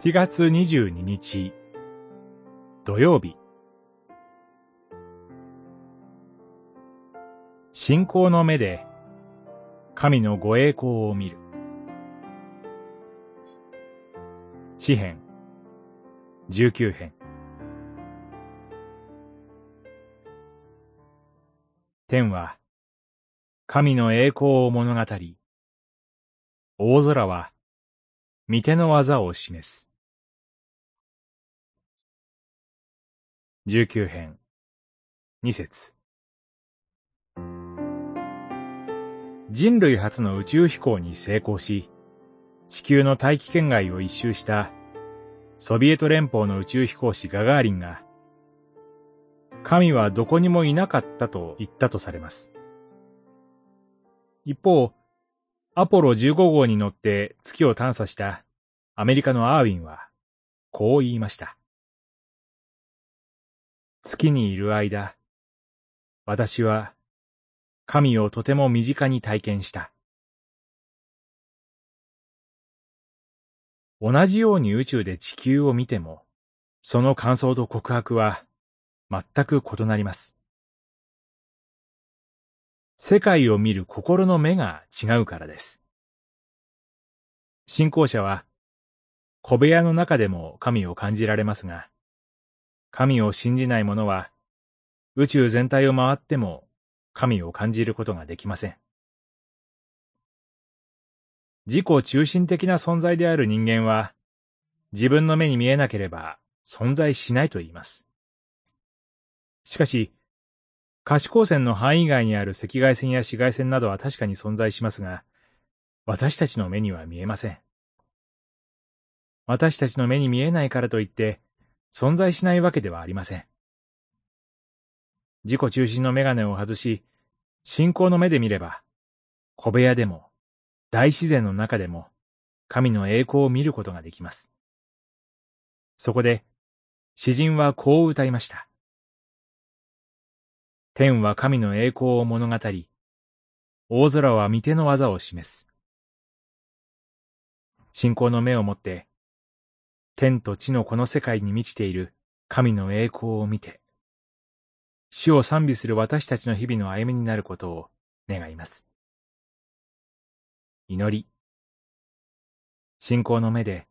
7月22日。土曜日。信仰の目で神のご栄光を見る。詩編。19編。天は神の栄光を物語り大空は御手の技を示す。19編2節人類初の宇宙飛行に成功し、地球の大気圏外を一周したソビエト連邦の宇宙飛行士ガガーリンが、神はどこにもいなかったと言ったとされます。一方、アポロ15号に乗って月を探査したアメリカのアーウィンは、こう言いました。月にいる間、私は神をとても身近に体験した。同じように宇宙で地球を見ても、その感想と告白は全く異なります。世界を見る心の目が違うからです。信仰者は、小部屋の中でも神を感じられますが、神を信じない者は、宇宙全体を回っても神を感じることができません。自己中心的な存在である人間は、自分の目に見えなければ存在しないと言います。しかし、可視光線の範囲外にある赤外線や紫外線などは確かに存在しますが、私たちの目には見えません。私たちの目に見えないからといって、存在しないわけではありません。自己中心のメガネを外し、信仰の目で見れば、小部屋でも、大自然の中でも、神の栄光を見ることができます。そこで、詩人はこう歌いました。天は神の栄光を物語り、大空は御手の技を示す。信仰の目を持って、天と地のこの世界に満ちている神の栄光を見て、主を賛美する私たちの日々の歩みになることを願います。祈り。信仰の目で、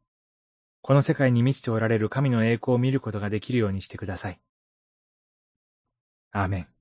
この世界に満ちておられる神の栄光を見ることができるようにしてください。アーメン。